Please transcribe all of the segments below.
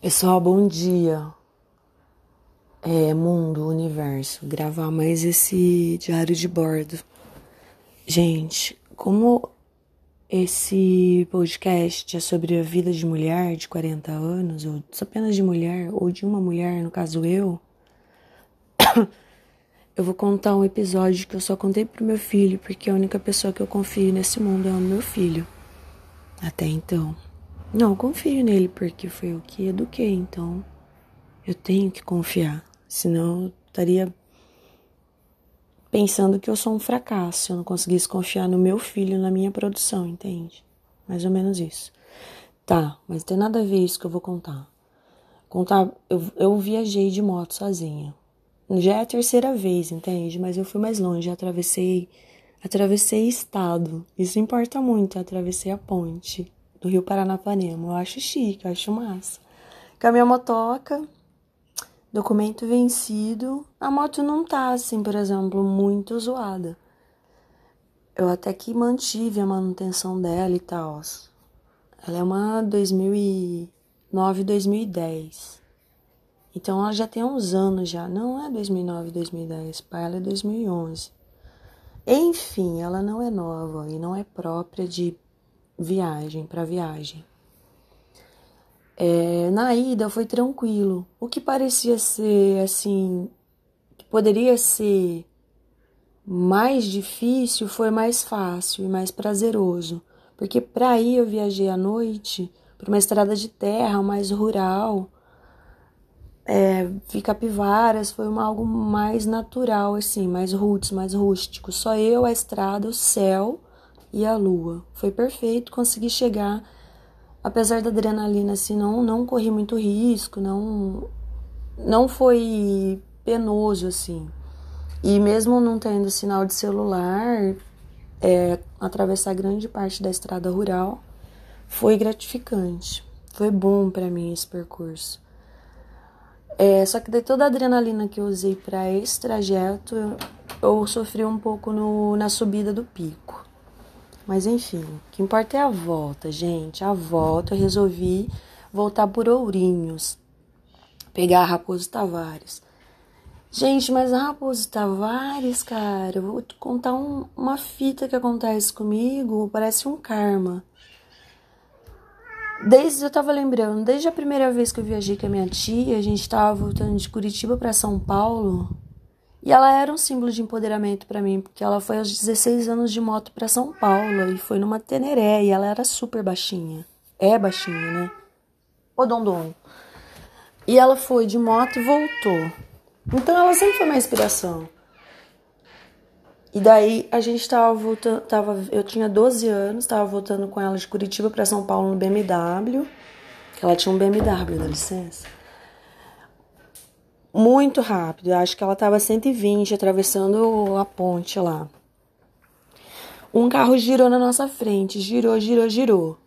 Pessoal, bom dia. É, mundo, universo, gravar mais esse diário de bordo. Gente, como esse podcast é sobre a vida de mulher de 40 anos, ou apenas de mulher, ou de uma mulher, no caso eu, eu vou contar um episódio que eu só contei pro meu filho, porque a única pessoa que eu confio nesse mundo é o meu filho. Até então. Não, confio nele porque foi o que eduquei, então eu tenho que confiar. Senão eu estaria pensando que eu sou um fracasso se eu não conseguisse confiar no meu filho, na minha produção, entende? Mais ou menos isso. Tá, mas tem nada a ver isso que eu vou contar. Contar, eu, eu viajei de moto sozinha. Já é a terceira vez, entende? Mas eu fui mais longe, atravessei, atravessei estado. Isso importa muito, atravessei a ponte do Rio Paranapanema. Eu acho chique, eu acho massa. Minha motoca, documento vencido. A moto não tá, assim, por exemplo, muito zoada. Eu até que mantive a manutenção dela e tal. Ela é uma 2009, 2010. Então ela já tem uns anos já. Não é 2009, 2010. Para ela é 2011. Enfim, ela não é nova e não é própria de viagem, para viagem. É, na ida foi tranquilo. O que parecia ser assim, que poderia ser mais difícil, foi mais fácil e mais prazeroso. Porque para ir eu viajei à noite por uma estrada de terra mais rural. É, vi capivaras, foi uma, algo mais natural, assim, mais roots, mais rústico. Só eu, a estrada, o céu e a lua. Foi perfeito, consegui chegar. Apesar da adrenalina, assim, não, não corri muito risco, não, não foi penoso, assim. E mesmo não tendo sinal de celular, é, atravessar grande parte da estrada rural foi gratificante. Foi bom para mim esse percurso. É, só que de toda a adrenalina que eu usei para esse trajeto, eu, eu sofri um pouco no, na subida do pico. Mas enfim, o que importa é a volta, gente. A volta eu resolvi voltar por Ourinhos, pegar a Raposo Tavares. Gente, mas a Raposo Tavares, cara, eu vou te contar um, uma fita que acontece comigo, parece um karma. Desde eu tava lembrando, desde a primeira vez que eu viajei com a minha tia, a gente tava voltando de Curitiba para São Paulo. E ela era um símbolo de empoderamento para mim, porque ela foi aos 16 anos de moto para São Paulo e foi numa Teneré e ela era super baixinha. É baixinha, né? O Dondon. E ela foi de moto e voltou. Então ela sempre foi uma inspiração. E daí a gente tava voltando, tava, eu tinha 12 anos, tava voltando com ela de Curitiba para São Paulo no BMW. Ela tinha um BMW, dá licença muito rápido. Acho que ela estava 120 atravessando a ponte lá. Um carro girou na nossa frente, girou, girou, girou.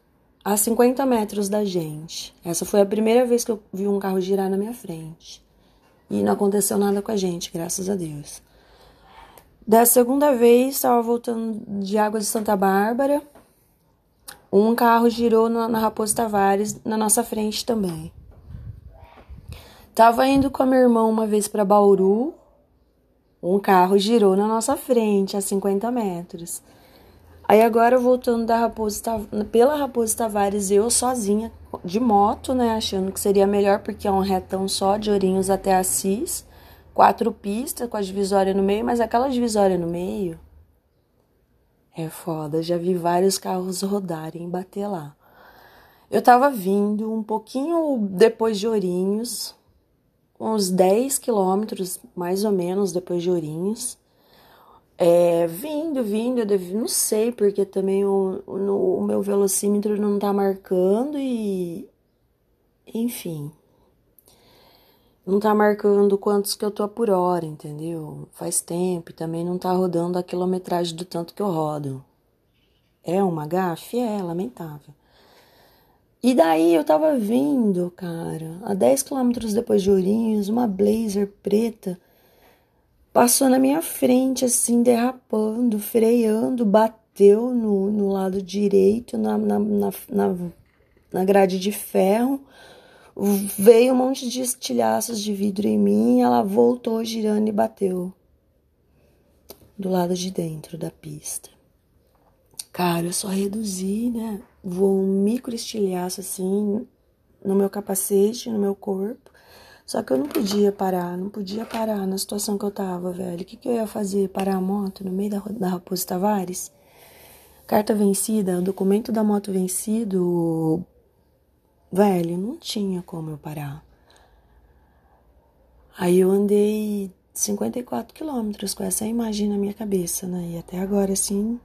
A 50 metros da gente. Essa foi a primeira vez que eu vi um carro girar na minha frente. E não aconteceu nada com a gente, graças a Deus. Da segunda vez, estava voltando de Água de Santa Bárbara. Um carro girou na Raposo Tavares na nossa frente também. Tava indo com a minha irmã uma vez para Bauru. Um carro girou na nossa frente a 50 metros. Aí agora voltando da Raposo pela Raposo Tavares, eu sozinha de moto, né, achando que seria melhor porque é um retão só de Ourinhos até Assis, quatro pistas com a divisória no meio, mas aquela divisória no meio é foda, já vi vários carros rodarem e bater lá. Eu tava vindo um pouquinho depois de Ourinhos, uns 10 quilômetros, mais ou menos, depois de Ourinhos. É, vindo, vindo, eu não sei, porque também o, o meu velocímetro não tá marcando e. Enfim. Não tá marcando quantos que eu tô por hora, entendeu? Faz tempo e também não tá rodando a quilometragem do tanto que eu rodo. É uma gafe? É, lamentável. E daí eu tava vendo, cara, a 10 quilômetros depois de Ourinhos, uma blazer preta passou na minha frente, assim, derrapando, freando, bateu no, no lado direito, na, na, na, na grade de ferro. Veio um monte de estilhaços de vidro em mim, ela voltou girando e bateu do lado de dentro da pista. Cara, eu só reduzi, né? Voou um micro estilhaço assim no meu capacete, no meu corpo. Só que eu não podia parar, não podia parar na situação que eu tava, velho. O que, que eu ia fazer? Parar a moto no meio da, da Raposo Tavares? Carta vencida, documento da moto vencido. Velho, não tinha como eu parar. Aí eu andei 54 quilômetros com essa imagem na minha cabeça, né? E até agora, assim,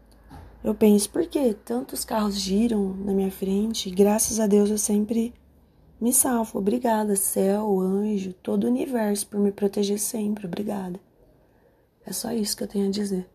eu penso, por que tantos carros giram na minha frente? Graças a Deus eu sempre me salvo. Obrigada, céu, anjo, todo o universo por me proteger sempre. Obrigada. É só isso que eu tenho a dizer.